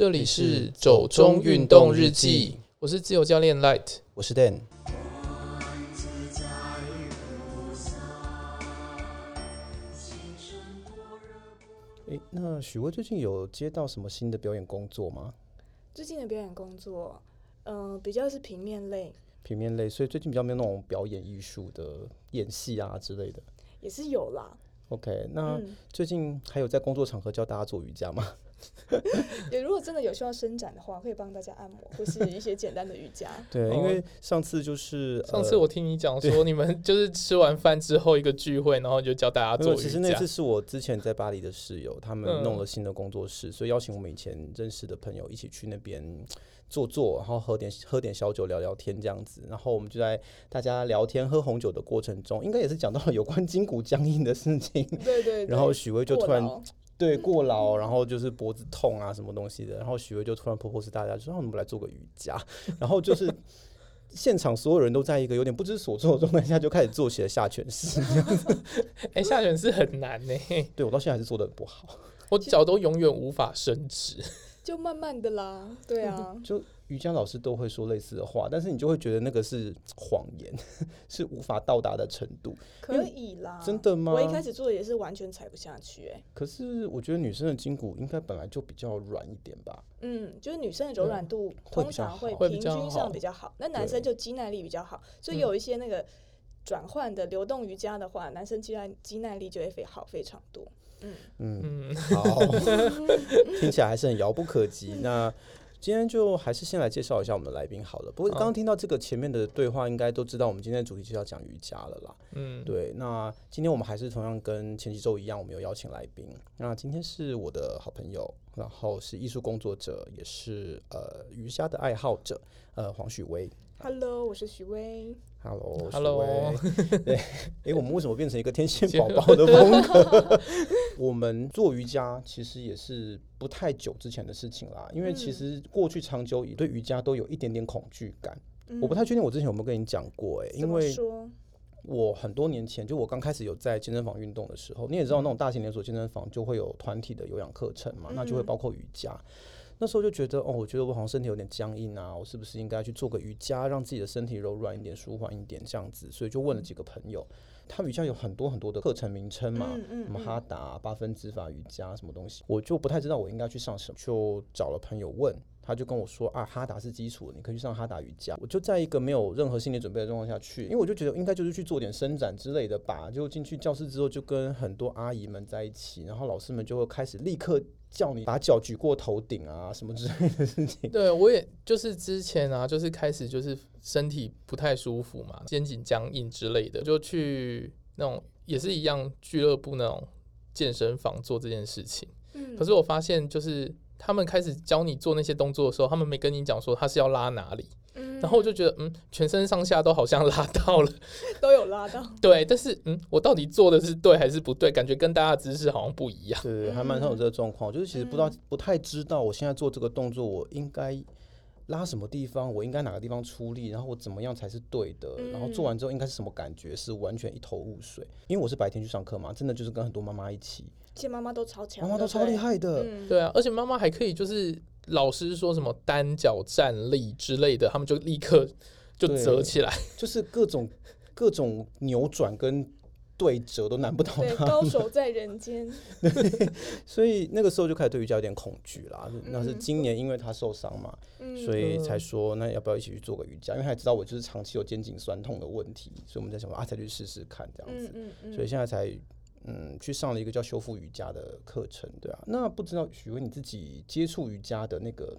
这里是走中运动日记，我是自由教练 Light，我是 Dan。诶，那许巍最近有接到什么新的表演工作吗？最近的表演工作，嗯、呃，比较是平面类。平面类，所以最近比较没有那种表演艺术的演戏啊之类的。也是有啦。OK，那最近还有在工作场合教大家做瑜伽吗？也如果真的有需要伸展的话，可以帮大家按摩或是一些简单的瑜伽。对，因为上次就是、呃、上次我听你讲说，你们就是吃完饭之后一个聚会，然后就教大家做瑜伽。其实那次是我之前在巴黎的室友，他们弄了新的工作室，嗯、所以邀请我们以前认识的朋友一起去那边坐坐，然后喝点喝点小酒，聊聊天这样子。然后我们就在大家聊天喝红酒的过程中，应该也是讲到了有关筋骨僵硬的事情。对对，对。然后许巍就突然对过劳，然后就是脖子痛啊什么东西的。然后许巍就突然 propose 大家，就说：“让我们来做个瑜伽。”然后就是现场所有人都在一个有点不知所措的状态下，就开始做起了下犬式。哎、欸，下犬式很难呢。对，我到现在还是做的很不好，我脚都永远无法伸直。就慢慢的啦，对啊，就瑜伽老师都会说类似的话，但是你就会觉得那个是谎言，是无法到达的程度。可以啦，真的吗？我一开始做的也是完全踩不下去，欸，哎。可是我觉得女生的筋骨应该本来就比较软一点吧？嗯，就是女生的柔软度通常会平均上比较好，那男生就肌耐力比较好，所以有一些那个转换的流动瑜伽的话，男生肌耐肌耐力就会非好非常多。嗯嗯，好，听起来还是很遥不可及。那今天就还是先来介绍一下我们的来宾好了。不过刚刚听到这个前面的对话，应该都知道我们今天的主题就要讲瑜伽了啦。嗯，对。那今天我们还是同样跟前几周一样，我们有邀请来宾。那今天是我的好朋友，然后是艺术工作者，也是呃瑜伽的爱好者，呃黄许薇。Hello，我是许巍。Hello，Hello，对，哎、欸，我们为什么变成一个天线宝宝的风格？我们做瑜伽其实也是不太久之前的事情啦，因为其实过去长久以对瑜伽都有一点点恐惧感。嗯、我不太确定我之前有没有跟你讲过、欸，哎，因为我很多年前就我刚开始有在健身房运动的时候，你也知道那种大型连锁健身房就会有团体的有氧课程嘛，那就会包括瑜伽。那时候就觉得，哦，我觉得我好像身体有点僵硬啊，我是不是应该去做个瑜伽，让自己的身体柔软一点、舒缓一点这样子？所以就问了几个朋友，他瑜伽有很多很多的课程名称嘛，嗯嗯嗯、什么哈达、八分指法瑜伽什么东西，我就不太知道我应该去上什么，就找了朋友问。他就跟我说啊，哈达是基础，你可以去上哈达瑜伽。我就在一个没有任何心理准备的状况下去，因为我就觉得应该就是去做点伸展之类的吧。就进去教室之后，就跟很多阿姨们在一起，然后老师们就会开始立刻叫你把脚举过头顶啊，什么之类的事情。对，我也就是之前啊，就是开始就是身体不太舒服嘛，肩颈僵硬之类的，就去那种也是一样俱乐部那种健身房做这件事情。嗯，可是我发现就是。他们开始教你做那些动作的时候，他们没跟你讲说他是要拉哪里，嗯、然后我就觉得，嗯，全身上下都好像拉到了，都有拉到，对，但是，嗯，我到底做的是对还是不对？感觉跟大家的姿势好像不一样，对，还蛮常有这个状况，就是其实不知道，不太知道我现在做这个动作，我应该拉什么地方，我应该哪个地方出力，然后我怎么样才是对的，然后做完之后应该是什么感觉，是完全一头雾水。因为我是白天去上课嘛，真的就是跟很多妈妈一起。其实妈妈都超强，妈妈都超厉害的，对，对啊，而且妈妈还可以就是老师说什么单脚站立之类的，他们就立刻就折起来，就是各种各种扭转跟对折都难不倒他，高手在人间。所以那个时候就开始对瑜伽有点恐惧啦。嗯、那是今年因为他受伤嘛，嗯、所以才说那要不要一起去做个瑜伽？因为他知道我就是长期有肩颈酸痛的问题，所以我们在想说啊，再去试试看这样子。嗯嗯嗯、所以现在才。嗯，去上了一个叫修复瑜伽的课程，对啊。那不知道许巍你自己接触瑜伽的那个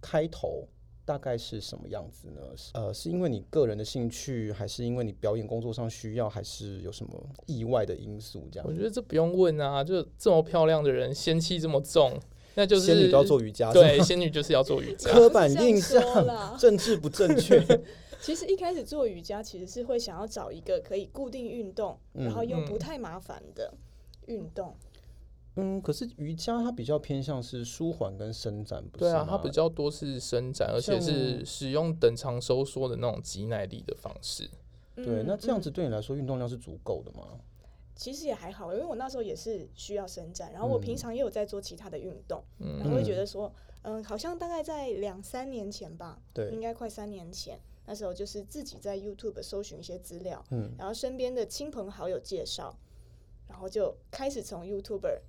开头大概是什么样子呢？呃，是因为你个人的兴趣，还是因为你表演工作上需要，还是有什么意外的因素？这样？我觉得这不用问啊，就这么漂亮的人，仙气这么重，那就是仙女都要做瑜伽。对，仙女就是要做瑜伽。刻板印象，政治不正确。其实一开始做瑜伽，其实是会想要找一个可以固定运动，嗯、然后又不太麻烦的运动。嗯，可是瑜伽它比较偏向是舒缓跟伸展，不是？对啊，它比较多是伸展，而且是使用等长收缩的那种肌耐力的方式。嗯、对，那这样子对你来说运动量是足够的吗？其实也还好，因为我那时候也是需要伸展，然后我平常也有在做其他的运动，嗯、然后会觉得说。嗯，好像大概在两三年前吧，对，应该快三年前。那时候就是自己在 YouTube 搜寻一些资料，嗯，然后身边的亲朋好友介绍，然后就开始从 YouTuber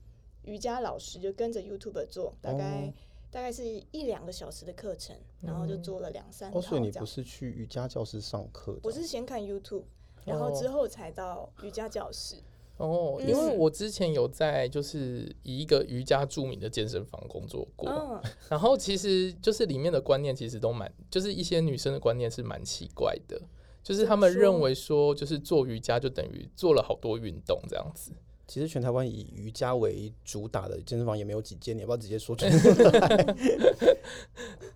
瑜伽老师就跟着 YouTuber 做，大概、哦、大概是一两个小时的课程，然后就做了两三套。哦，所以你不是去瑜伽教室上课？我是先看 YouTube，然后之后才到瑜伽教室。哦哦，因为我之前有在就是以一个瑜伽著名的健身房工作过，嗯、然后其实就是里面的观念其实都蛮，就是一些女生的观念是蛮奇怪的，就是他们认为说就是做瑜伽就等于做了好多运动这样子。其实全台湾以瑜伽为主打的健身房也没有几间，你要不要直接说出来？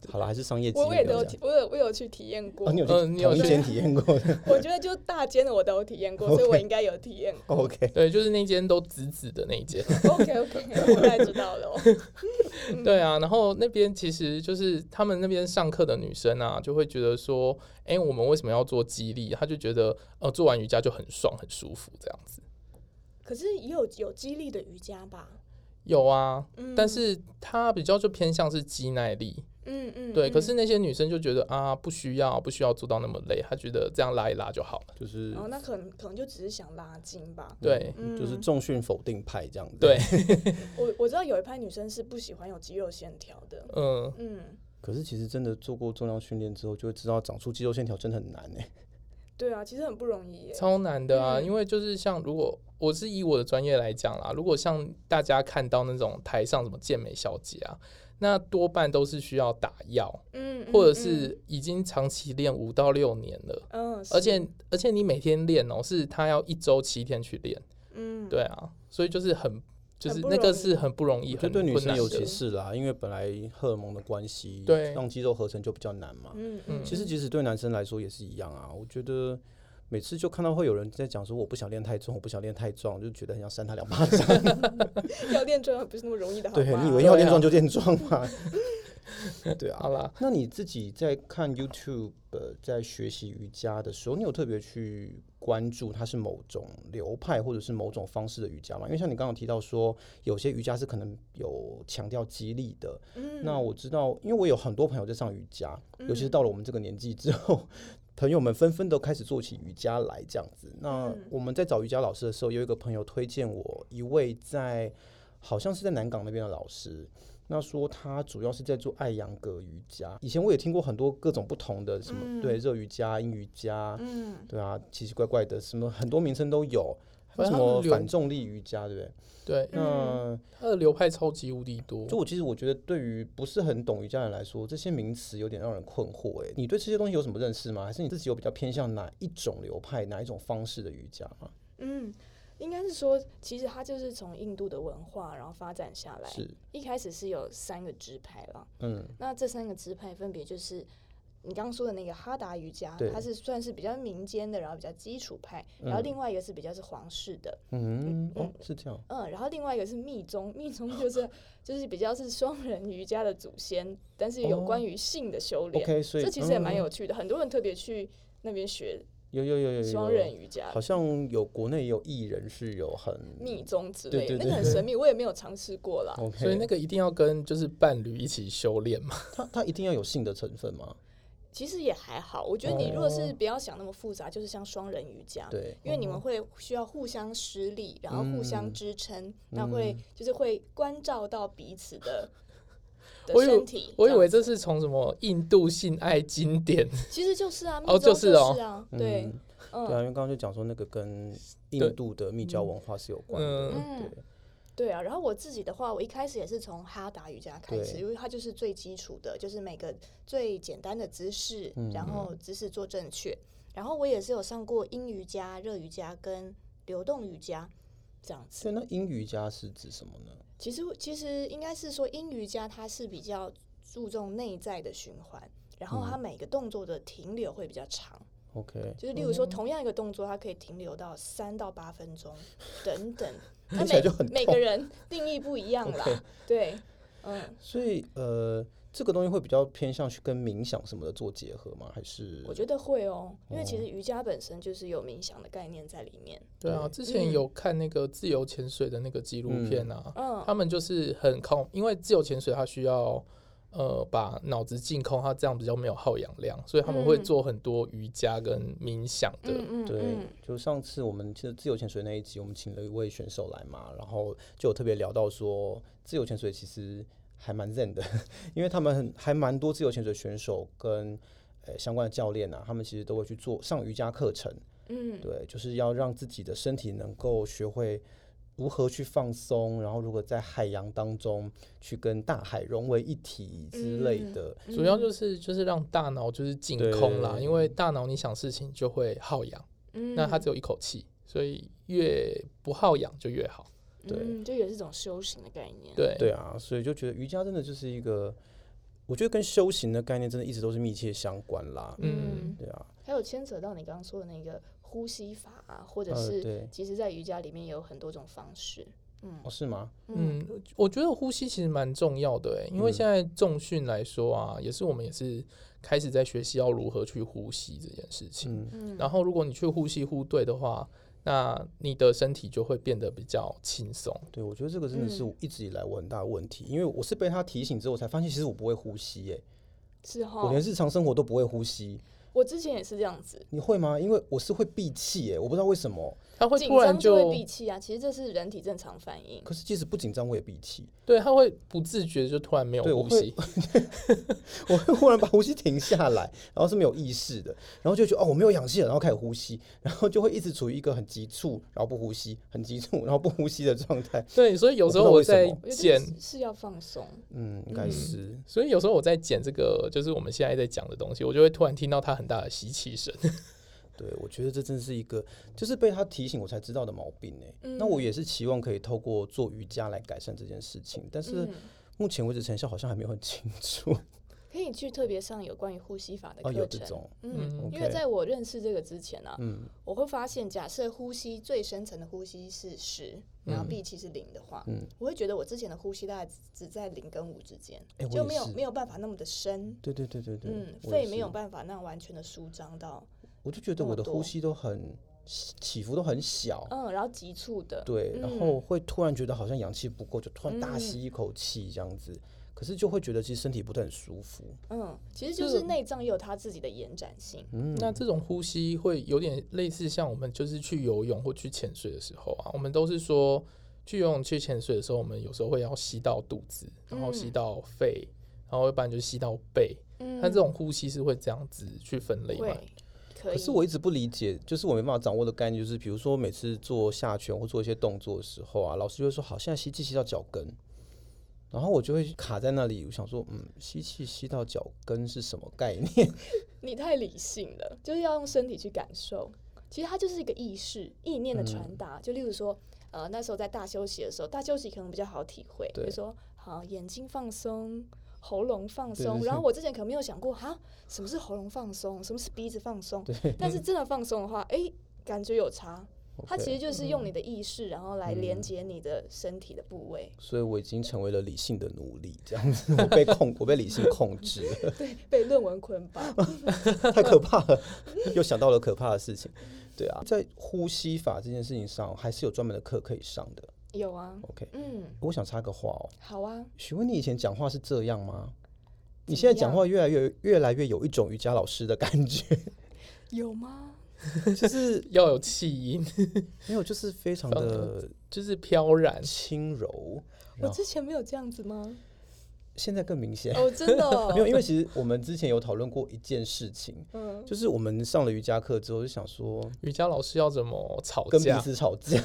好了，还是商业机密。我也都我有我有去体验过，哦、你有去同一间体验过？我觉得就大间的我都有体验过，Okay. 所以我应该有体验过。OK，对，就是那间都紫紫的那一间。OK OK，我大概知道了。对啊，然后那边其实就是他们那边上课的女生啊，就会觉得说，哎、欸，我们为什么要做肌力？她就觉得，呃，做完瑜伽就很爽很舒服这样子。可是也有有肌力的瑜伽吧？有啊，嗯、但是它比较就偏向是肌耐力。嗯嗯，对。可是那些女生就觉得啊，不需要，不需要做到那么累，她觉得这样拉一拉就好了。就是哦，那可能可能就只是想拉筋吧。对，嗯、就是重训否定派这样子。对，我我知道有一派女生是不喜欢有肌肉线条的。嗯嗯。可是其实真的做过重量训练之后，就会知道长出肌肉线条真的很难哎。对啊，其实很不容易耶，超难的啊！嗯、因为就是像如果我是以我的专业来讲啦，如果像大家看到那种台上什么健美小姐啊，那多半都是需要打药，嗯，或者是已经长期练五到六年了，嗯，而且而且你每天练哦、喔，是他要一周七天去练，嗯，对啊，所以就是很。就是那个是很不容易，就对女生尤其是啦，因为本来荷尔蒙的关系，对，让肌肉合成就比较难嘛。嗯嗯。其实即使对男生来说也是一样啊。我觉得每次就看到会有人在讲说，我不想练太重，我不想练太壮，就觉得很想扇他两巴掌。要练壮不是那么容易的，对，你以为要练壮就练壮吗？对啊，好啦，那你自己在看 YouTube 在学习瑜伽的时候，你有特别去关注它是某种流派或者是某种方式的瑜伽吗？因为像你刚刚提到说，有些瑜伽是可能有强调激励的。嗯，那我知道，因为我有很多朋友在上瑜伽，尤其是到了我们这个年纪之后，朋友们纷纷都开始做起瑜伽来这样子。那我们在找瑜伽老师的时候，有一个朋友推荐我一位在好像是在南港那边的老师。那说他主要是在做爱扬格瑜伽，以前我也听过很多各种不同的什么，嗯、对，热瑜伽、阴瑜伽，嗯，对啊，奇奇怪怪的什么很多名称都有，什么反重力瑜伽，对不对？对，那它的流派超级无敌多。就我其实我觉得，对于不是很懂瑜伽的人来说，这些名词有点让人困惑。哎，你对这些东西有什么认识吗？还是你自己有比较偏向哪一种流派、哪一种方式的瑜伽吗？嗯。应该是说，其实它就是从印度的文化，然后发展下来。是，一开始是有三个支派了。嗯，那这三个支派分别就是你刚刚说的那个哈达瑜伽，它是算是比较民间的，然后比较基础派。嗯、然后另外一个是比较是皇室的。嗯嗯，哦，是这样。嗯，然后另外一个是密宗，密宗就 是就是比较是双人瑜伽的祖先，但是有关于性的修炼。OK，所以这其实也蛮有趣的，嗯、很多人特别去那边学。有有有有双人瑜伽，好像有国内也有艺人是有很密宗之类的，那个很神秘，我也没有尝试过啦。Okay. 所以那个一定要跟就是伴侣一起修炼嘛？他他一定要有性的成分吗？其实也还好，我觉得你如果是不要想那么复杂，就是像双人瑜伽，对，因为你们会需要互相施力，然后互相支撑，那会就是会关照到彼此的。我以为我以为这是从什么印度性爱经典，其实就是啊，哦，就是哦，对，对啊，因为刚刚就讲说那个跟印度的密教文化是有关的，对，对。啊。然后我自己的话，我一开始也是从哈达瑜伽开始，因为它就是最基础的，就是每个最简单的姿势，然后姿势做正确。然后我也是有上过阴瑜伽、热瑜伽跟流动瑜伽这样子。所以那阴瑜伽是指什么呢？其实，其实应该是说，阴瑜伽它是比较注重内在的循环，然后它每个动作的停留会比较长。OK，就是例如说，同样一个动作，它可以停留到三到八分钟 等等。那每每个人定义不一样啦。Okay. 对，嗯。所以，呃。这个东西会比较偏向去跟冥想什么的做结合吗？还是我觉得会哦，因为其实瑜伽本身就是有冥想的概念在里面。对啊，之前有看那个自由潜水的那个纪录片啊，嗯，他们就是很靠，因为自由潜水它需要呃把脑子净空，它这样比较没有耗氧量，所以他们会做很多瑜伽跟冥想的。嗯、对，就上次我们其实自由潜水那一集，我们请了一位选手来嘛，然后就有特别聊到说，自由潜水其实还蛮 zen 的，因为他们很还蛮多自由潜水选手跟呃相关的教练啊，他们其实都会去做上瑜伽课程。嗯，对，就是要让自己的身体能够学会如何去放松，然后如何在海洋当中去跟大海融为一体之类的。嗯、主要就是就是让大脑就是净空啦，因为大脑你想事情就会耗氧，嗯、那它只有一口气，所以越不耗氧就越好。对，嗯、就也是一种修行的概念。对对啊，所以就觉得瑜伽真的就是一个，我觉得跟修行的概念真的一直都是密切相关啦。嗯，对啊，还有牵扯到你刚刚说的那个。呼吸法啊，或者是，其实，在瑜伽里面也有很多种方式。嗯，哦，是吗？嗯，我觉得呼吸其实蛮重要的，因为现在重训来说啊，也是我们也是开始在学习要如何去呼吸这件事情。嗯，然后如果你去呼吸呼对的话，那你的身体就会变得比较轻松。对，我觉得这个真的是一直以来我很大的问题，因为我是被他提醒之后，我才发现其实我不会呼吸耶。是哈，我连日常生活都不会呼吸。我之前也是这样子，你会吗？因为我是会闭气耶，我不知道为什么。他会突然就会闭气啊，其实这是人体正常反应。可是即使不紧张，我也闭气。对，他会不自觉就突然没有呼吸，我会，我会忽然把呼吸停下来，然后是没有意识的，然后就觉得哦，我没有氧气了，然后开始呼吸，然后就会一直处于一个很急促，然后不呼吸，很急促，然后不呼吸的状态。对，所以有时候我在剪是要放松，嗯，应该是、嗯。所以有时候我在剪这个，就是我们现在在讲的东西，我就会突然听到它很大的吸气声。对，我觉得这真是一个，就是被他提醒我才知道的毛病呢。嗯、那我也是期望可以透过做瑜伽来改善这件事情，但是目前为止成效好像还没有很清楚。可以去特别上有关于呼吸法的课程，嗯.因为在我认识这个之前呢、啊，嗯，我会发现，假设呼吸最深层的呼吸是十，然后闭气是零的话，嗯，我会觉得我之前的呼吸大概只在零跟五之间，欸、就没有没有办法那么的深。对对对对对，嗯，肺没有办法那样完全的舒张到。我就觉得我的呼吸都很起伏都很小，嗯，然后急促的，对，然后会突然觉得好像氧气不够，就突然大吸一口气这样子，嗯、可是就会觉得其实身体不是很舒服。嗯，其实就是内脏也有它自己的延展性。嗯，那这种呼吸会有点类似像我们就是去游泳或去潜水的时候啊，我们都是说去游泳去潜水的时候，我们有时候会要吸到肚子，然后吸到肺，嗯、然后一般就吸到背。嗯，那这种呼吸是会这样子去分类吗？可是我一直不理解，就是我没办法掌握的概念，就是比如说每次做下拳或做一些动作的时候啊，老师就会说好，现在吸气吸到脚跟，然后我就会卡在那里，我想说，嗯，吸气吸到脚跟是什么概念？你太理性了，就是要用身体去感受。其实它就是一个意识、意念的传达。嗯、就例如说，呃，那时候在大休息的时候，大休息可能比较好体会，对比如说，好，眼睛放松。喉咙放松，然后我之前可能没有想过哈，什么是喉咙放松，什么是鼻子放松？但是真的放松的话，哎，感觉有差。它其实就是用你的意识，然后来连接你的身体的部位。所以我已经成为了理性的奴隶，这样子，我被控，我被理性控制了。对，被论文捆绑，太可怕了。又想到了可怕的事情。对啊，在呼吸法这件事情上，还是有专门的课可以上的。有啊，OK，嗯，我想插个话哦，好啊，询问你以前讲话是这样吗？你现在讲话越来越越来越有一种瑜伽老师的感觉，有吗？就是要有气音，没有，就是非常的，就是飘然轻柔。我之前没有这样子吗？现在更明显哦，真的哦，没有，因为其实我们之前有讨论过一件事情，嗯，就是我们上了瑜伽课之后就想说，瑜伽老师要怎么吵架，跟彼此吵架。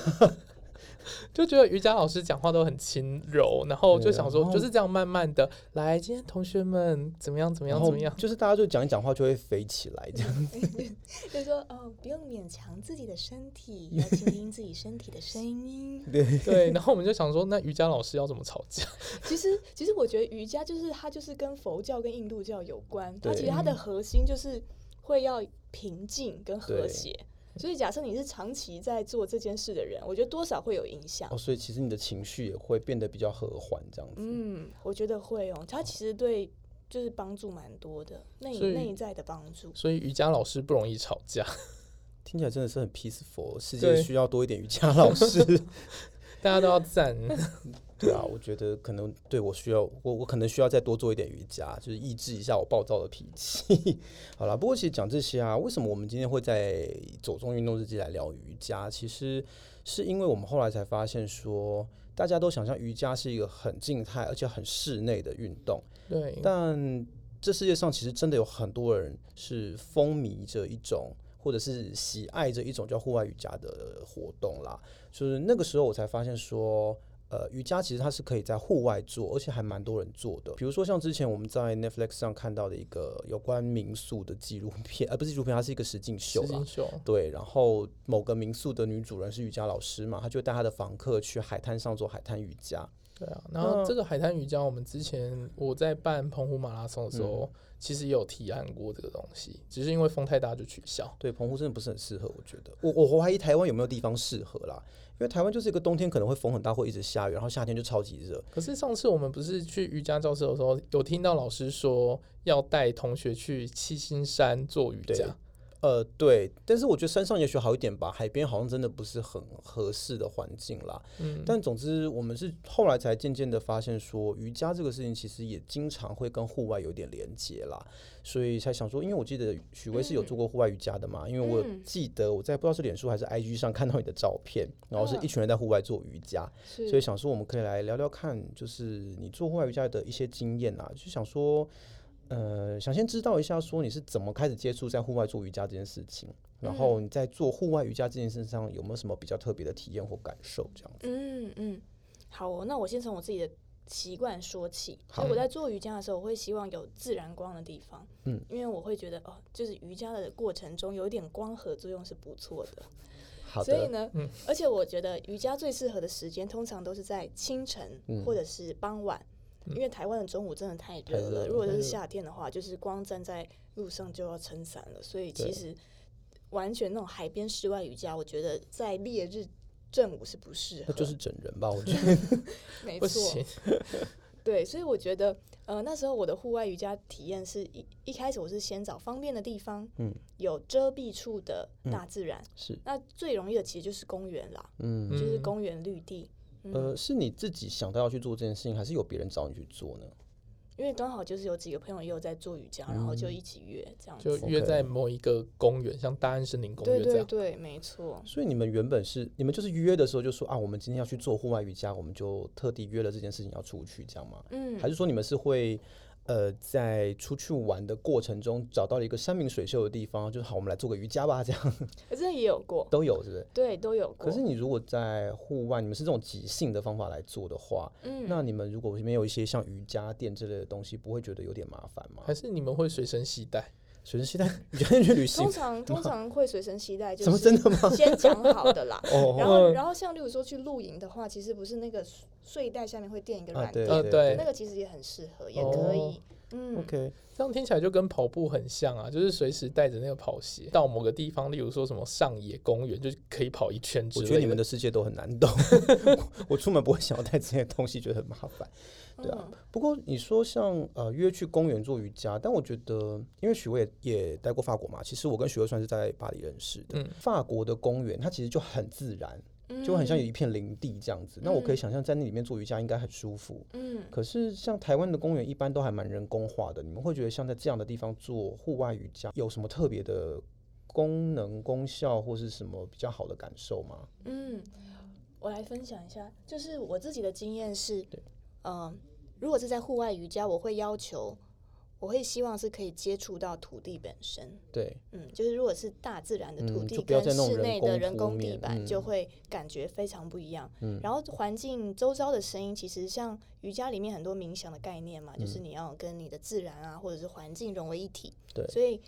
就觉得瑜伽老师讲话都很轻柔，然后就想说就是这样慢慢的来。今天同学们怎么样？怎么样？怎么样？就是大家就讲一讲话就会飞起来这样子。就说哦，不用勉强自己的身体，要倾听自己身体的声音。对 对。然后我们就想说，那瑜伽老师要怎么吵架？其实其实我觉得瑜伽就是它就是跟佛教跟印度教有关，它其实它的核心就是会要平静跟和谐。所以，假设你是长期在做这件事的人，我觉得多少会有影响。哦，所以其实你的情绪也会变得比较和缓，这样子。嗯，我觉得会哦。它其实对就是帮助蛮多的，内内在的帮助。所以瑜伽老师不容易吵架，听起来真的是很 peaceful。世界需要多一点瑜伽老师。大家都要赞。对啊，我觉得可能对我需要，我我可能需要再多做一点瑜伽，就是抑制一下我暴躁的脾气。好了，不过其实讲这些啊，为什么我们今天会在走中运动日记来聊瑜伽？其实是因为我们后来才发现说，大家都想象瑜伽是一个很静态而且很室内的运动。对，但这世界上其实真的有很多人是风靡着一种，或者是喜爱着一种叫户外瑜伽的活动啦。就是那个时候我才发现说。呃，瑜伽其实它是可以在户外做，而且还蛮多人做的。比如说像之前我们在 Netflix 上看到的一个有关民宿的纪录片，而、呃、不是纪录片，它是一个实景秀。实境秀。对，然后某个民宿的女主人是瑜伽老师嘛，她就带她的房客去海滩上做海滩瑜伽。对啊，然后这个海滩瑜伽，我们之前我在办澎湖马拉松的时候，嗯、其实也有提案过这个东西，只是因为风太大就取消。对，澎湖真的不是很适合，我觉得。我我怀疑台湾有没有地方适合啦。因为台湾就是一个冬天可能会风很大，会一直下雨，然后夏天就超级热。可是上次我们不是去瑜伽教室的时候，有听到老师说要带同学去七星山做瑜伽。呃，对，但是我觉得山上也许好一点吧，海边好像真的不是很合适的环境啦。嗯，但总之我们是后来才渐渐的发现说，瑜伽这个事情其实也经常会跟户外有点连接啦，所以才想说，因为我记得许巍是有做过户外瑜伽的嘛，嗯、因为我记得我在不知道是脸书还是 IG 上看到你的照片，然后是一群人在户外做瑜伽，嗯、所以想说我们可以来聊聊看，就是你做户外瑜伽的一些经验啊，就想说。呃，想先知道一下，说你是怎么开始接触在户外做瑜伽这件事情，然后你在做户外瑜伽这件事上有没有什么比较特别的体验或感受？这样子。嗯嗯，好哦，那我先从我自己的习惯说起。所以我在做瑜伽的时候，我会希望有自然光的地方，嗯，因为我会觉得哦，就是瑜伽的过程中有一点光合作用是不错的。好的。所以呢，嗯，而且我觉得瑜伽最适合的时间通常都是在清晨或者是傍晚。因为台湾的中午真的太热了，了，如果是夏天的话，就是光站在路上就要撑伞了。所以其实完全那种海边室外瑜伽，我觉得在烈日正午是不适合。那就是整人吧，我觉得。没错。对，所以我觉得，呃，那时候我的户外瑜伽体验是一一开始我是先找方便的地方，嗯，有遮蔽处的大自然，嗯、是。那最容易的其实就是公园啦，嗯，就是公园绿地。呃，是你自己想到要去做这件事情，还是有别人找你去做呢？因为刚好就是有几个朋友也有在做瑜伽，嗯、然后就一起约这样子，就约在某一个公园，像大安森林公园这样。对对对，没错。所以你们原本是你们就是约的时候就说啊，我们今天要去做户外瑜伽，我们就特地约了这件事情要出去，这样吗？嗯。还是说你们是会？呃，在出去玩的过程中，找到了一个山明水秀的地方，就是好，我们来做个瑜伽吧，这样。可是也有过，都有是不是？对，都有过。可是你如果在户外，你们是这种即兴的方法来做的话，嗯，那你们如果没有一些像瑜伽垫之类的东西，不会觉得有点麻烦吗？还是你们会随身携带？随身携带？你觉得去旅行？通常通常会随身携带，就是真的吗？先讲好的啦。然后然后像例如说去露营的话，其实不是那个睡袋下面会垫一个软垫，啊，对，那个其实也很适合，也可以。嗯，OK，这样听起来就跟跑步很像啊，就是随时带着那个跑鞋到某个地方，例如说什么上野公园，就可以跑一圈。我觉得你们的世界都很难懂，我出门不会想要带这些东西，觉得很麻烦。对啊，不过你说像呃约去公园做瑜伽，但我觉得因为许巍也也待过法国嘛，其实我跟许巍算是在巴黎认识的。嗯，法国的公园它其实就很自然。就很像有一片林地这样子，那我可以想象在那里面做瑜伽应该很舒服。嗯，可是像台湾的公园一般都还蛮人工化的，你们会觉得像在这样的地方做户外瑜伽有什么特别的功能功效或是什么比较好的感受吗？嗯，我来分享一下，就是我自己的经验是，对，嗯，如果是在户外瑜伽，我会要求。我会希望是可以接触到土地本身，对，嗯，就是如果是大自然的土地跟室内的人工地板，就会感觉非常不一样。嗯，然后环境周遭的声音，其实像瑜伽里面很多冥想的概念嘛，嗯，就是你要跟你的自然啊，或者是环境融为一体。对，所以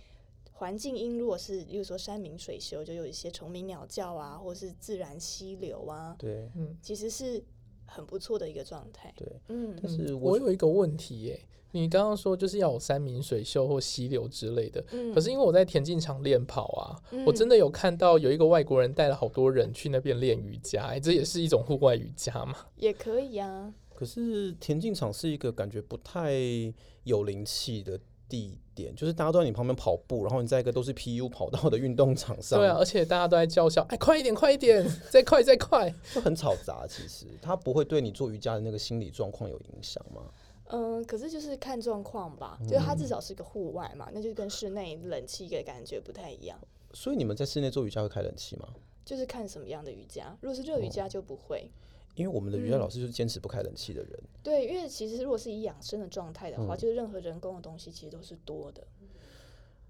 环境音如果是，例如说山明水秀，就有一些虫鸣鸟叫啊，或者是自然溪流啊，对，嗯，其实是很不错的一个状态。对，嗯，但是我有一个问题耶。你刚刚说就是要有山明水秀或溪流之类的，嗯，可是因为我在田径场练跑啊，嗯，我真的有看到有一个外国人带了好多人去那边练瑜伽，欸，这也是一种户外瑜伽嘛？也可以啊。可是田径场是一个感觉不太有灵气的地点，就是大家都在你旁边跑步，然后你在一个都是 PU 跑道的运动场上。对啊，而且大家都在叫嚣，哎，快一点，快一点，再快再快，就很吵杂。其实它不会对你做瑜伽的那个心理状况有影响吗？嗯，可是就是看状况吧，就是它至少是个户外嘛，那就跟室内冷气的感觉不太一样。所以你们在室内做瑜伽会开冷气吗？就是看什么样的瑜伽，如果是热瑜伽就不会。哦因为我们的瑜伽老师就是坚持不开冷气的人。嗯。对，因为其实如果是以养生的状态的话，嗯、就是任何人工的东西其实都是多的。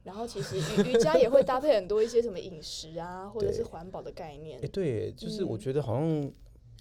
然后其实瑜瑜伽也会搭配很多一些什么饮食啊，或者是环保的概念。哎，对，就是我觉得好像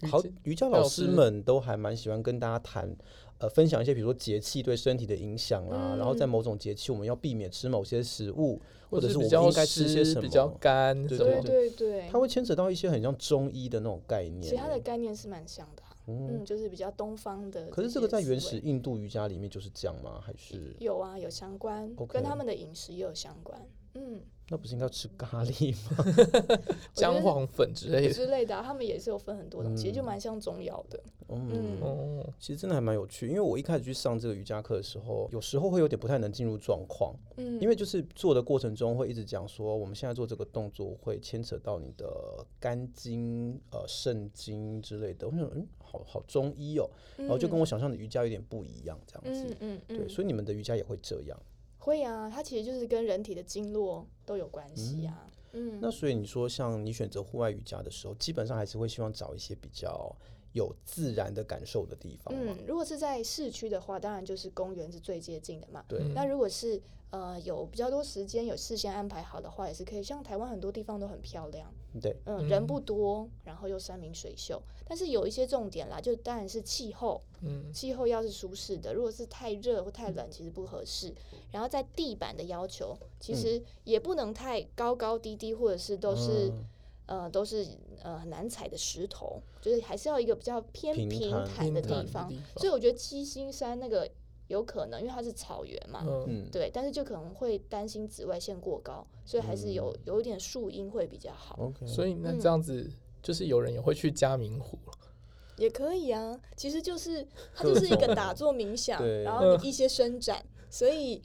好瑜伽老师们都还蛮喜欢跟大家谈。呃，分享一些比如说节气对身体的影响啊，嗯、然后在某种节气我们要避免吃某些食物，或者是我们应该吃些什么比较干，对对对对，它会牵扯到一些很像中医的那种概念。其他的概念是蛮像的、啊，嗯，嗯，就是比较东方的。可是这个在原始印度瑜伽里面就是这样吗？还是有啊，有相关，Okay. 跟他们的饮食也有相关，嗯。那不是应该吃咖喱吗？姜黄粉之类的之类的、啊，他们也是有分很多种，其实就蛮像中药的。嗯，嗯其实真的还蛮有趣。因为我一开始去上这个瑜伽课的时候，有时候会有点不太能进入状况。嗯，因为就是做的过程中会一直讲说，我们现在做这个动作会牵扯到你的肝经、呃肾经之类的。我想，嗯，好好中医哦。然后就跟我想象的瑜伽有点不一样，这样子。嗯嗯，嗯对，所以你们的瑜伽也会这样。会啊，它其实就是跟人体的经络都有关系啊。嗯，那所以你说，像你选择户外瑜伽的时候，基本上还是会希望找一些比较有自然的感受的地方。嗯，如果是在市区的话，当然就是公园是最接近的嘛。对。那如果是呃有比较多时间，有事先安排好的话，也是可以。像台湾很多地方都很漂亮。对。嗯，人不多，然后又山明水秀。但是有一些重点啦，就当然是气候。嗯。气候要是舒适的，如果是太热或太冷，其实不合适。然后在地板的要求，其实也不能太高高低低，或者是都是、嗯、呃都是呃很难踩的石头，就是还是要一个比较偏平坦的地方。所以我觉得七星山那个有可能，因为它是草原嘛，嗯，对，但是就可能会担心紫外线过高，所以还是有有一点树荫会比较好。嗯、所以那这样子，就是有人也会去嘉明湖，也可以啊。其实就是它就是一个打坐冥想，然后一些伸展，所以。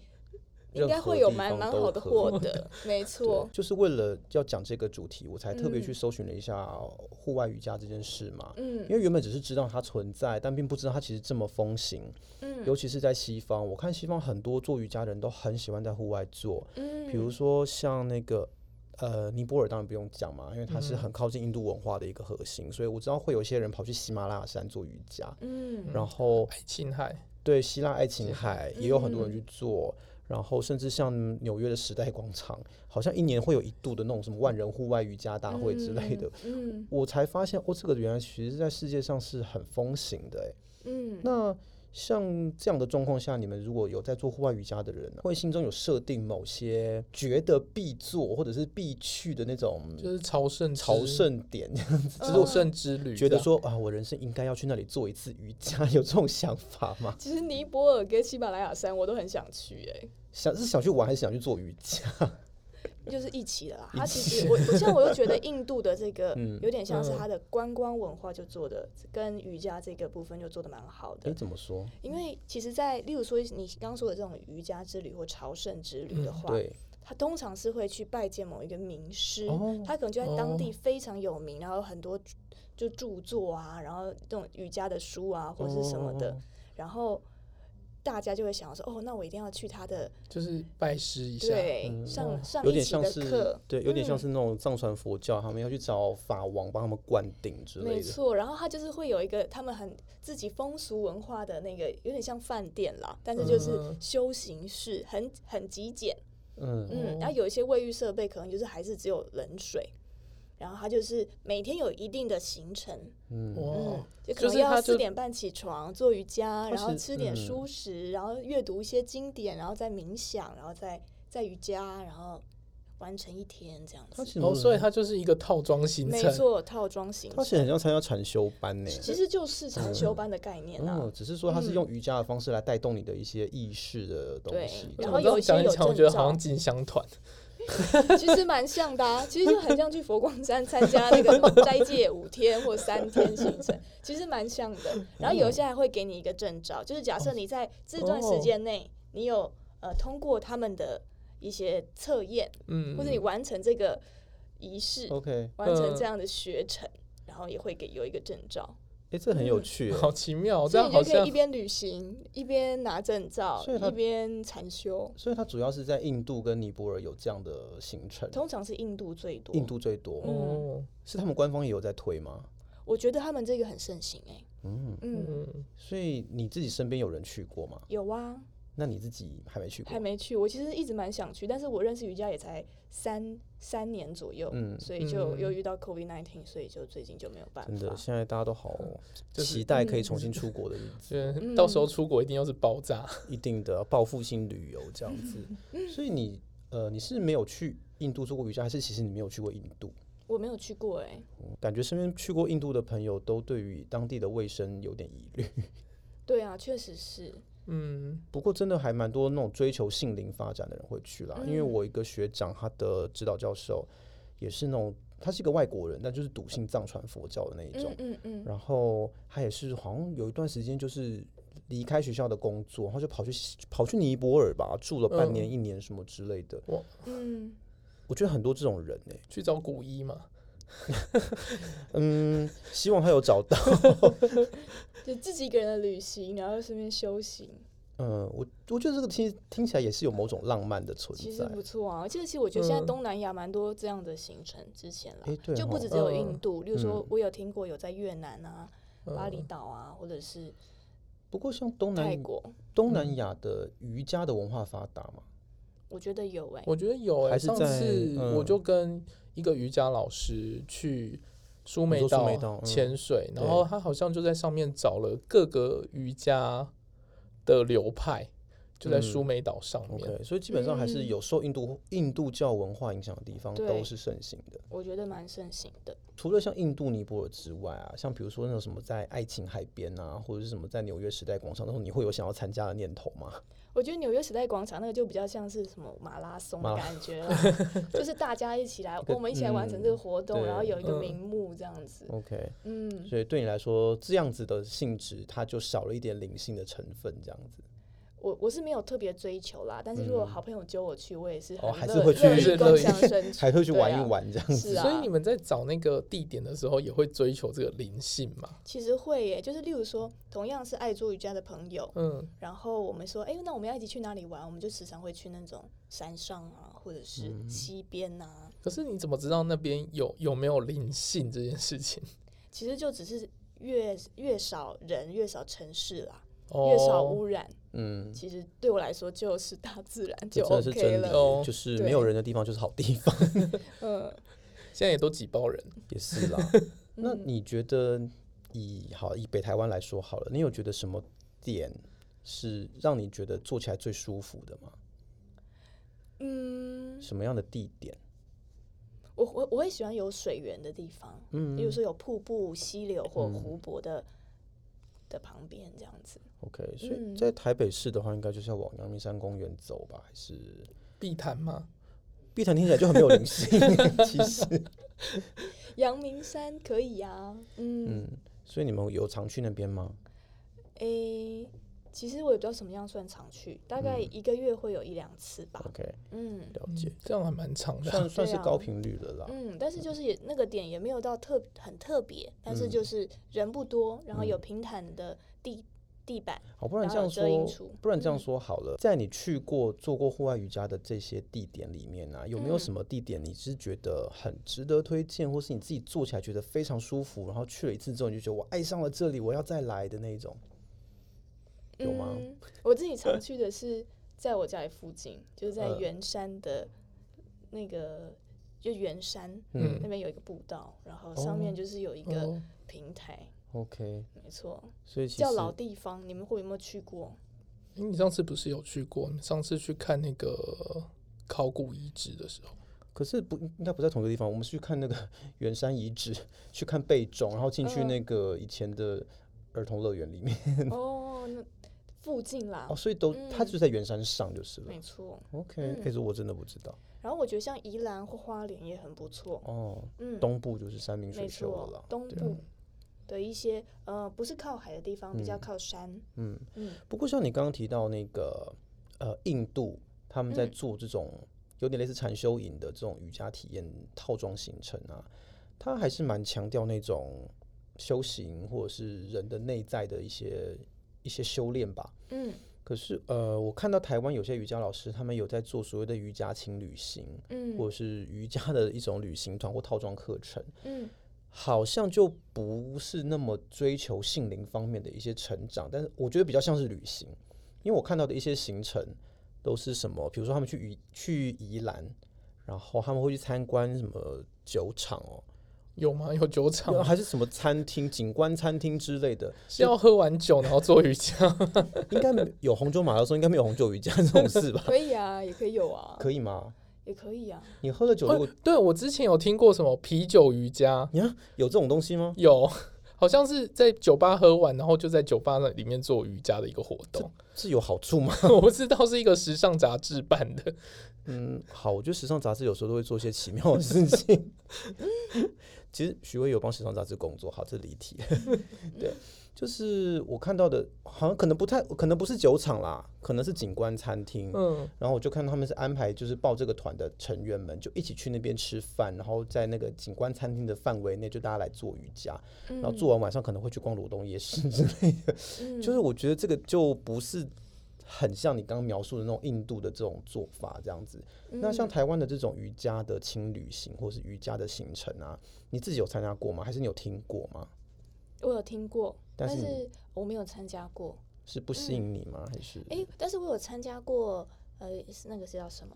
应该会有蛮蛮好的获得，没错。就是为了要讲这个主题，我才特别去搜寻了一下户外瑜伽这件事嘛。嗯，因为原本只是知道它存在，但并不知道它其实这么风行。嗯，尤其是在西方，我看西方很多做瑜伽的人都很喜欢在户外做。嗯，比如说像那个呃尼泊尔，当然不用讲嘛，因为它是很靠近印度文化的一个核心，所以我知道会有些人跑去喜马拉雅山做瑜伽。嗯，然后爱琴海，对，希腊爱琴海也有很多人去做。然后甚至像纽约的时代广场，好像一年会有一度的那种什么万人户外瑜伽大会之类的，嗯嗯、我才发现哦，这个原来其实在世界上是很风行的哎。嗯，那像这样的状况下，你们如果有在做户外瑜伽的人，会心中有设定某些觉得必做或者是必去的那种，就是朝圣朝圣点这样子，朝圣之旅，觉得说啊，我人生应该要去那里做一次瑜伽，有这种想法吗？其实尼泊尔跟喜马拉雅山我都很想去哎。想是想去玩还是想去做瑜伽？就是一起的啦。他其实我我像我又觉得 印度的这个有点像是他的观光文化就做的跟瑜伽这个部分就做的蛮好的。你怎么说？因为其实，在例如说你刚说的这种瑜伽之旅或朝圣之旅的话，对，他通常是会去拜见某一个名师，他可能就在当地非常有名，然后很多就著作啊，然后这种瑜伽的书啊或者是什么的，然后。大家就会想说，哦，那我一定要去他的，就是拜师一下，对，嗯、上上一期的课，对，有点像是那种藏传佛教，嗯、他们要去找法王帮他们灌顶之类的。没错，然后他就是会有一个他们很自己风俗文化的那个，有点像饭店啦，但是就是修行室，很很极简，嗯。嗯，然后有一些卫浴设备可能就是还是只有冷水。然后他就是每天有一定的行程，嗯，嗯，就可能要四点半起床做瑜伽，然后吃点蔬食，然后阅读一些经典，然后再冥想，然后再再瑜伽，然后完成一天这样子。哦，所以它就是一个套装行程，没错，套装行程。它其实很像参加禅修班呢，其实就是禅修班的概念啊。嗯，只是说它是用瑜伽的方式来带动你的一些意识的东西。然后有一些有我觉得好像进香团。其实蛮像的啊，其实就很像去佛光山参加那个斋戒五天或三天行程，其实蛮像的。然后有些还会给你一个证照，就是假设你在这段时间内，你有呃通过他们的一些测验，嗯，或者你完成这个仪式，OK，完成这样的学程，嗯、然后也会给有一个证照。哎、欸，这很有趣、嗯，好奇妙，这样你就可以一边旅行一边拿证照，一边禅修。所以它主要是在印度跟尼泊尔有这样的行程，通常是印度最多，印度最多。哦，是他们官方也有在推吗？我觉得他们这个很盛行、欸，哎，嗯嗯，所以你自己身边有人去过吗？有啊。那你自己还没去过？还没去，我其实一直蛮想去，但是我认识瑜伽也才三三年左右，嗯，所以就又遇到 COVID nineteen，所以就最近就没有办法。真的，现在大家都好 期待可以重新出国的日子，嗯、到时候出国一定又是爆炸，一定的报复性旅游这样子。所以你呃，你是没有去印度做过瑜伽，还是其实你没有去过印度？我没有去过、欸，哎、嗯，感觉身边去过印度的朋友都对于当地的卫生有点疑虑。对啊，确实是。嗯，不过真的还蛮多那种追求性灵发展的人会去啦，嗯、因为我一个学长，他的指导教授也是那种，他是一个外国人，但就是笃信藏传佛教的那一种，嗯嗯，嗯，然后他也是好像有一段时间就是离开学校的工作，然后就跑去跑去尼泊尔吧，住了半年、嗯、一年什么之类的。哇，嗯，我觉得很多这种人呢、欸，去找古医嘛。嗯，希望他有找到，就自己一个人的旅行，然后顺便修行。嗯，我我觉得这个听听起来也是有某种浪漫的存在，其实不错啊。而且其实我觉得现在东南亚蛮多这样的行程，之前了，就不止只有印度。例如说，我有听过有在越南啊、巴厘岛啊，或者是。不过像东南泰国、东南亚的瑜伽的文化发达吗？我觉得有哎，我觉得有哎。上次我就跟。一个瑜伽老师去苏梅岛潜水，然后他好像就在上面找了各个瑜伽的流派，就在苏梅岛上面。Okay, 所以基本上还是有受印度印度教文化影响的地方都是盛行的。我觉得蛮盛行的。除了像印度、尼泊尔之外啊，像比如说那种什么在爱琴海边啊，或者是什么在纽约时代广场，那种你会有想要参加的念头吗？我觉得纽约时代广场那个就比较像是什么马拉松的感觉，就是大家一起来，我们一起来完成这个活动，然后有一个名目这样子。OK，嗯，所以对你来说，这样子的性质，它就少了一点灵性的成分，这样子。我我是没有特别追求啦，但是如果好朋友揪我去，我也是哦，还是会去，还会去玩一玩这样子。所以你们在找那个地点的时候，也会追求这个灵性吗？其实会耶，就是例如说，同样是爱做瑜伽的朋友，嗯，然后我们说，哎，那我们要一起去哪里玩？我们就时常会去那种山上啊，或者是溪边啊。可是你怎么知道那边有有没有灵性这件事情？其实就只是越越少人，越少城市啦。越少污染，嗯，其实对我来说就是大自然就 OK 了，就是没有人的地方就是好地方。嗯，现在也都挤爆人，也是啦。那你觉得以好以北台湾来说好了，你有觉得什么点是让你觉得做起来最舒服的吗？嗯，什么样的地点？我我我会喜欢有水源的地方，嗯，比如说有瀑布、溪流或湖泊的的旁边这样子。OK，所以在台北市的话，应该就是要往阳明山公园走吧？还是碧潭吗？碧潭听起来就很没有灵性。其实 阳明山可以啊，嗯。嗯，所以你们有常去那边吗？诶、欸，其实我也不知道什么样算常去，大概一个月会有一两次吧。OK，嗯，了解，这样还蛮长的，算算是高频率的啦。嗯，但是就是也那个点也没有到特很特别，但是就是人不多，然后有平坦的地。地板好，不然这样说，不然这样说好了，在你去过做过户外瑜伽的这些地点里面呢，有没有什么地点你是觉得很值得推荐，或是你自己做起来觉得非常舒服，然后去了一次之后你就觉得我爱上了这里，我要再来的那种，有吗？我自己常去的是在我家里附近，就是在圆山的那个，就圆山，嗯，那边有一个步道，然后上面就是有一个平台。OK，没错，所以叫老地方，你们会有没有去过？你上次不是有去过？上次去看那个考古遗址的时候，可是不应该不在同一个地方。我们是去看那个 圆山遗址，去看贝种，然后进去那个以前的儿童乐园里面。呃、哦，那附近啦。哦，所以都它就在圆山上就是了。没错。OK，可是我真的不知道。然后我觉得像宜兰或花莲也很不错。哦，嗯，东部就是山明水秀了啦。东部。的一些呃，不是靠海的地方，比较靠山。嗯嗯。不过像你刚刚提到那个呃印度他们在做这种有点类似禅修营的这种瑜伽体验套装行程啊，他还是蛮强调那种修行或者是人的内在的一些一些修炼吧。嗯。可是，呃，我看到台湾有些瑜伽老师，他们有在做所谓的瑜伽轻旅行，嗯，或者是瑜伽的一种旅行团或套装课程，嗯，好像就不是那么追求性灵方面的一些成长，但是我觉得比较像是旅行，因为我看到的一些行程都是什么，比如说他们去宜去宜兰，然后他们会去参观什么酒厂哦。有吗？有酒厂还是什么餐厅、景观餐厅之类的？是要喝完酒然后做瑜伽？应该没有红酒马拉松，应该没有红酒瑜伽这种事吧？可以啊，也可以有啊。可以吗？也可以啊。你喝了酒，我对我之前有听过什么啤酒瑜伽？你看有这种东西吗？有，好像是在酒吧喝完，然后就在酒吧那里面做瑜伽的一个活动，是有好处吗？我不知道，是一个时尚杂志办的。嗯，好，我觉得时尚杂志有时候都会做一些奇妙的事情。其实徐威有帮时尚杂志工作，好，这离题。对，就是我看到的，好像可能不太，可能不是酒厂啦，可能是景观餐厅。嗯，然后我就看他们是安排，就是报这个团的成员们就一起去那边吃饭，然后在那个景观餐厅的范围内，就大家来做瑜伽，然后做完晚上可能会去逛罗东夜市之类的。嗯，就是我觉得这个就不是。很像你刚刚描述的那种印度的这种做法这样子。嗯、那像台湾的这种瑜伽的轻旅行或是瑜伽的行程啊，你自己有参加过吗？还是你有听过吗？我有听过，但是，但是我没有参加过。是不吸引你吗？嗯、还是？哎、欸，但是我有参加过，呃，那个是叫什么？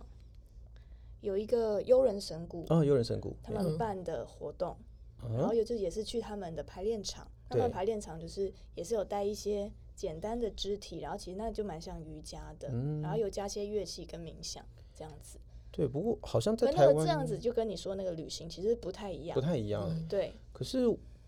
有一个悠人神谷啊，悠人神谷他们办的活动，嗯、然后有就也是去他们的排练场，他们排练场就是也是有带一些。简单的肢体，然后其实那就蛮像瑜伽的，嗯、然后又加些乐器跟冥想这样子。对，不过好像在台湾这样子就跟你说那个旅行其实不太一样，不太一样。嗯、对。可是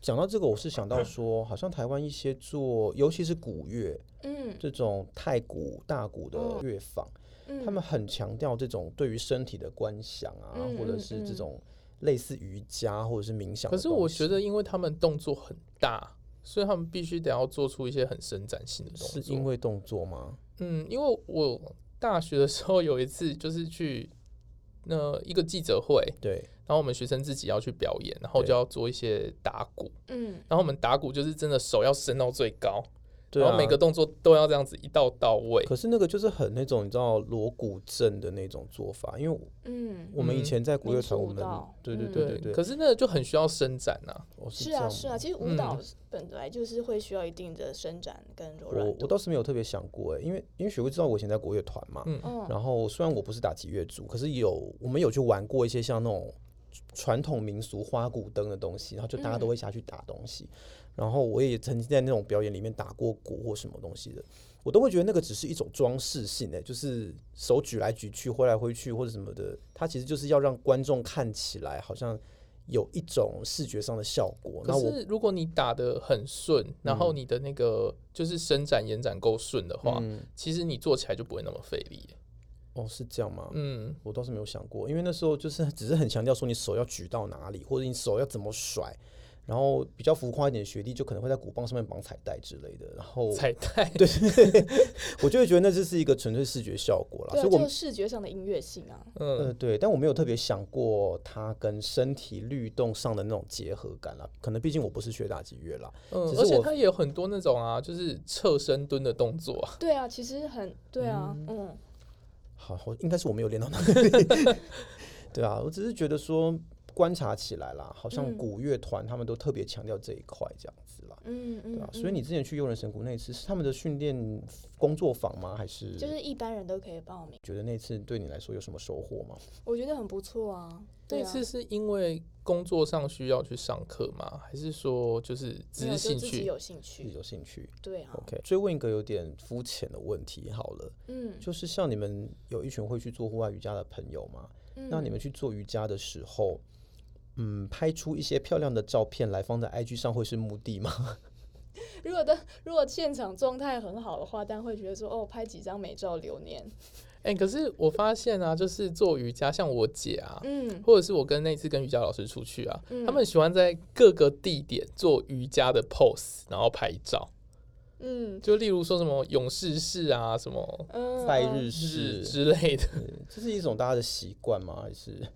讲到这个，我是想到说，好像台湾一些做，尤其是古乐，嗯，这种太古、大鼓的乐坊，嗯、他们很强调这种对于身体的观想啊，嗯、或者是这种类似瑜伽或者是冥想。可是我觉得，因为他们动作很大。所以他们必须得要做出一些很伸展性的动作。是因为动作吗？嗯，因为我大学的时候有一次就是去那一个记者会，对，然后我们学生自己要去表演，然后就要做一些打鼓，嗯，然后我们打鼓就是真的手要伸到最高。然后每个动作都要这样子一道到位，可是那个就是很那种你知道锣鼓阵的那种做法，因为嗯，我们以前在国乐团，我们对对对对，可是那个就很需要伸展呐。是啊是啊，其实舞蹈本来就是会需要一定的伸展跟柔软。我我倒是没有特别想过哎，因为因为学会知道我以前在国乐团嘛，嗯，然后虽然我不是打击乐组，可是有我们有去玩过一些像那种传统民俗花鼓灯的东西，然后就大家都会下去打东西。然后我也曾经在那种表演里面打过鼓或什么东西的，我都会觉得那个只是一种装饰性的，就是手举来举去、挥来挥去或者什么的，它其实就是要让观众看起来好像有一种视觉上的效果。可是如果你打的很顺，然后你的那个就是伸展延展够顺的话，嗯、其实你做起来就不会那么费力。哦，是这样吗？嗯，我倒是没有想过，因为那时候就是 只是很强调说你手要举到哪里，或者你手要怎么甩。然后比较浮夸一点的学弟就可能会在鼓棒上面绑彩带之类的，然后彩带，对，我就会觉得那就是一个纯粹视觉效果了，对啊，所以我就视觉上的音乐性啊，嗯，呃，对，但我没有特别想过它跟身体律动上的那种结合感了，可能毕竟我不是学打击乐啦，嗯，而且它也有很多那种啊，就是侧身蹲的动作，对啊，其实很对啊，嗯，嗯。好，应该是我没有练到那里，对啊，我只是觉得说。观察起来啦，好像古乐团他们都特别强调这一块，这样子啦，嗯嗯，对吧？所以你之前去幽人神谷那次是他们的训练工作坊吗？还是就是一般人都可以报名？觉得那次对你来说有什么收获吗？我觉得很不错啊。那次是因为工作上需要去上课吗？还是说就是只是兴趣？有兴趣，有兴趣。对啊。OK，追问一个有点肤浅的问题好了，嗯，就是像你们有一群会去做户外瑜伽的朋友吗？那你们去做瑜伽的时候，嗯，拍出一些漂亮的照片来放在 IG 上会是目的吗？如果的 如果现场状态很好的话，但会觉得说哦，拍几张美照留念。哎、欸，可是我发现啊，就是做瑜伽，像我姐啊，嗯，或者是我跟那次跟瑜伽老师出去啊，嗯、他们喜欢在各个地点做瑜伽的 pose，然后拍照。嗯，就例如说什么勇士式啊，什么拜日式之类的，这是一种大家的习惯吗？还是？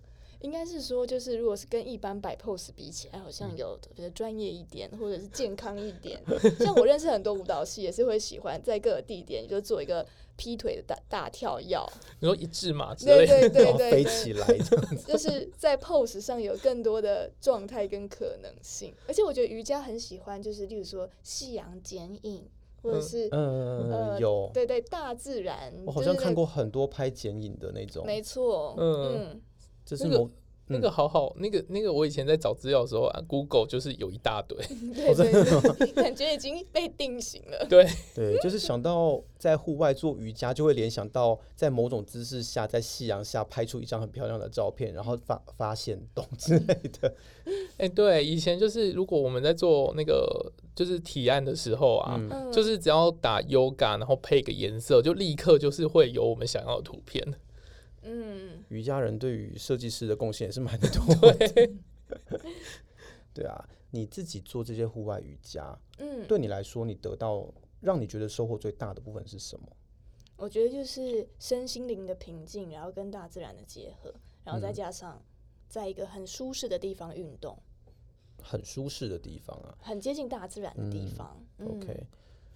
应该是说，就是如果是跟一般摆 pose 比起来，好像有的比较专业一点，或者是健康一点。像我认识很多舞蹈系，也是会喜欢在各个地点就做一个劈腿的大大跳跃。你说一字马之类的，对对对对，飞起来这样子，就是在 pose 上有更多的状态跟可能性。而且我觉得瑜伽很喜欢，就是例如说夕阳剪影，或者是嗯、呃、有对对大自然。我好像看过很多拍剪影的那种，没错，嗯。就是某、那个、那个好好，那个那个我以前在找资料的时候啊，Google 就是有一大堆，对对对，感觉已经被定型了。对 对，就是想到在户外做瑜伽，就会联想到在某种姿势下，在夕阳下拍出一张很漂亮的照片，然后发发现动之类的。哎、欸，对，以前就是如果我们在做那个就是提案的时候啊，嗯、就是只要打 Yoga，然后配个颜色，就立刻就是会有我们想要的图片。嗯，瑜伽人对于设计师的贡献也是蛮多的。对，对啊，你自己做这些户外瑜伽，嗯，对你来说，你得到让你觉得收获最大的部分是什么？我觉得就是身心灵的平静，然后跟大自然的结合，然后再加上在一个很舒适的地方运动，嗯，很舒适的地方啊，很接近大自然的地方。嗯嗯，OK。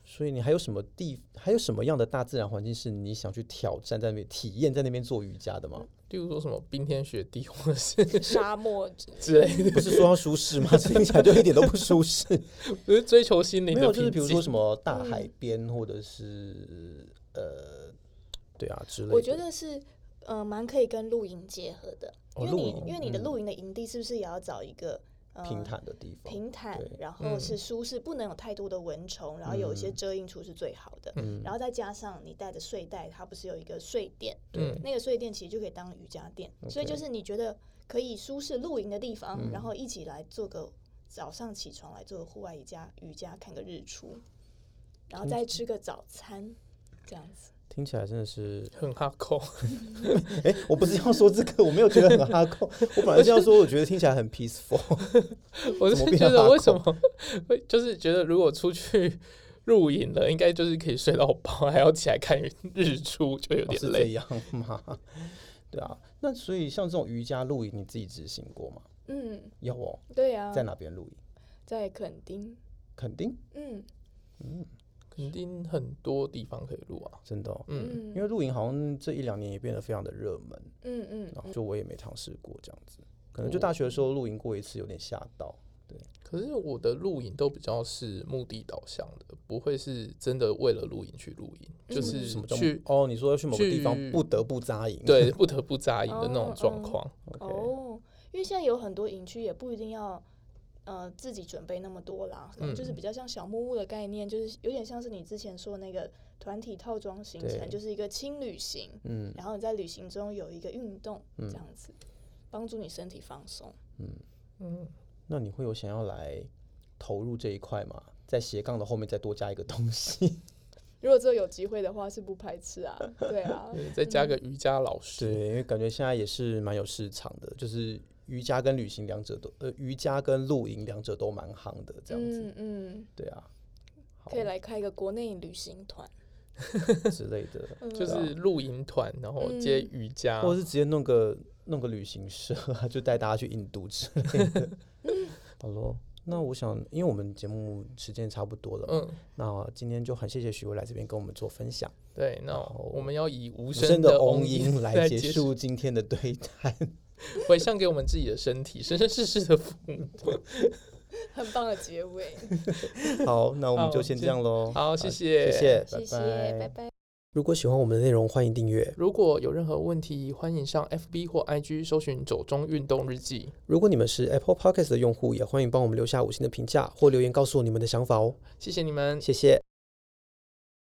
所以你还有什么地，还有什么样的大自然环境是你想去挑战，在那边体验，在那边做瑜伽的吗？例如说什么冰天雪地，或者是 沙漠 之类的，不是说要舒适吗？听起来就一点都不舒适。不是追求心灵的，没有，就是比如说什么大海边，或者是、嗯、呃，对啊之类的。我觉得是呃，蛮可以跟露营结合的，因为你、哦、因为你的露营的营地是不是也要找一个？平坦的地方，平坦，然后是舒适，不能有太多的蚊虫，然后有一些遮阴处是最好的。然后再加上你带的睡袋，它不是有一个睡垫，对，那个睡垫其实就可以当瑜伽垫。所以就是你觉得可以舒适露营的地方，然后一起来做个早上起床来做个户外瑜伽，瑜伽看个日出，然后再吃个早餐，这样子。听起来真的是很哈扣。哎，我不是要说这个，我没有觉得很哈扣。我本来是要说，我觉得听起来很 peaceful。我是 觉得为什么会就是觉得如果出去露营了，应该就是可以睡到饱，还要起来看日出，就有点累。这样嘛？对啊。那所以像这种瑜伽露营，你自己执行过吗？嗯，有哦。对呀。在哪边露营？在垦丁。垦丁？嗯嗯。垦丁很多地方可以录啊，真的、哦，嗯，因为露营好像这一两年也变得非常的热门，嗯嗯，然后就我也没尝试过这样子，可能就大学的时候露营过一次，有点吓到，对。可是我的露营都比较是目的导向的，不会是真的为了露营去露营，嗯、就是什么去哦，你说要去某个地方不得不扎营，对，不得不扎营的那种状况。哦，因为现在有很多营区也不一定要。呃，自己准备那么多啦，就是比较像小木屋的概念，就是有点像是你之前说的那个团体套装行程，就是一个轻旅行，嗯，然后你在旅行中有一个运动，这样子，帮助你身体放松，嗯嗯。那你会有想要来投入这一块吗？在斜杠的后面再多加一个东西？如果这有机会的话，是不排斥啊，对啊，再加个瑜伽老师，对，因为感觉现在也是蛮有市场的，就是。瑜伽跟旅行两者都，呃，瑜伽跟露营两者都蛮夯的，这样子，嗯，嗯。对啊，可以来开一个国内旅行团。之类的，就是露营团，然后接瑜伽，或者是直接弄个弄个旅行社，就带大家去印度之类的。好喽，那我想，因为我们节目时间差不多了，嗯，那今天就很谢谢许巍来这边跟我们做分享。对，那我们要以无声声的嗡音来结束今天的对谈。回向给我们自己的身体，生生世世的父母，很棒的结尾。好，那我们就先这样喽。好，谢谢，谢谢，谢谢，拜拜。如果喜欢我们的内容，欢迎订阅。如果有任何问题，欢迎上 FB 或 IG 搜寻“走中运动日记”。如果你们是 Apple Podcast 的用户，也欢迎帮我们留下五星的评价或留言，告诉我你们的想法哦。谢谢你们，谢谢。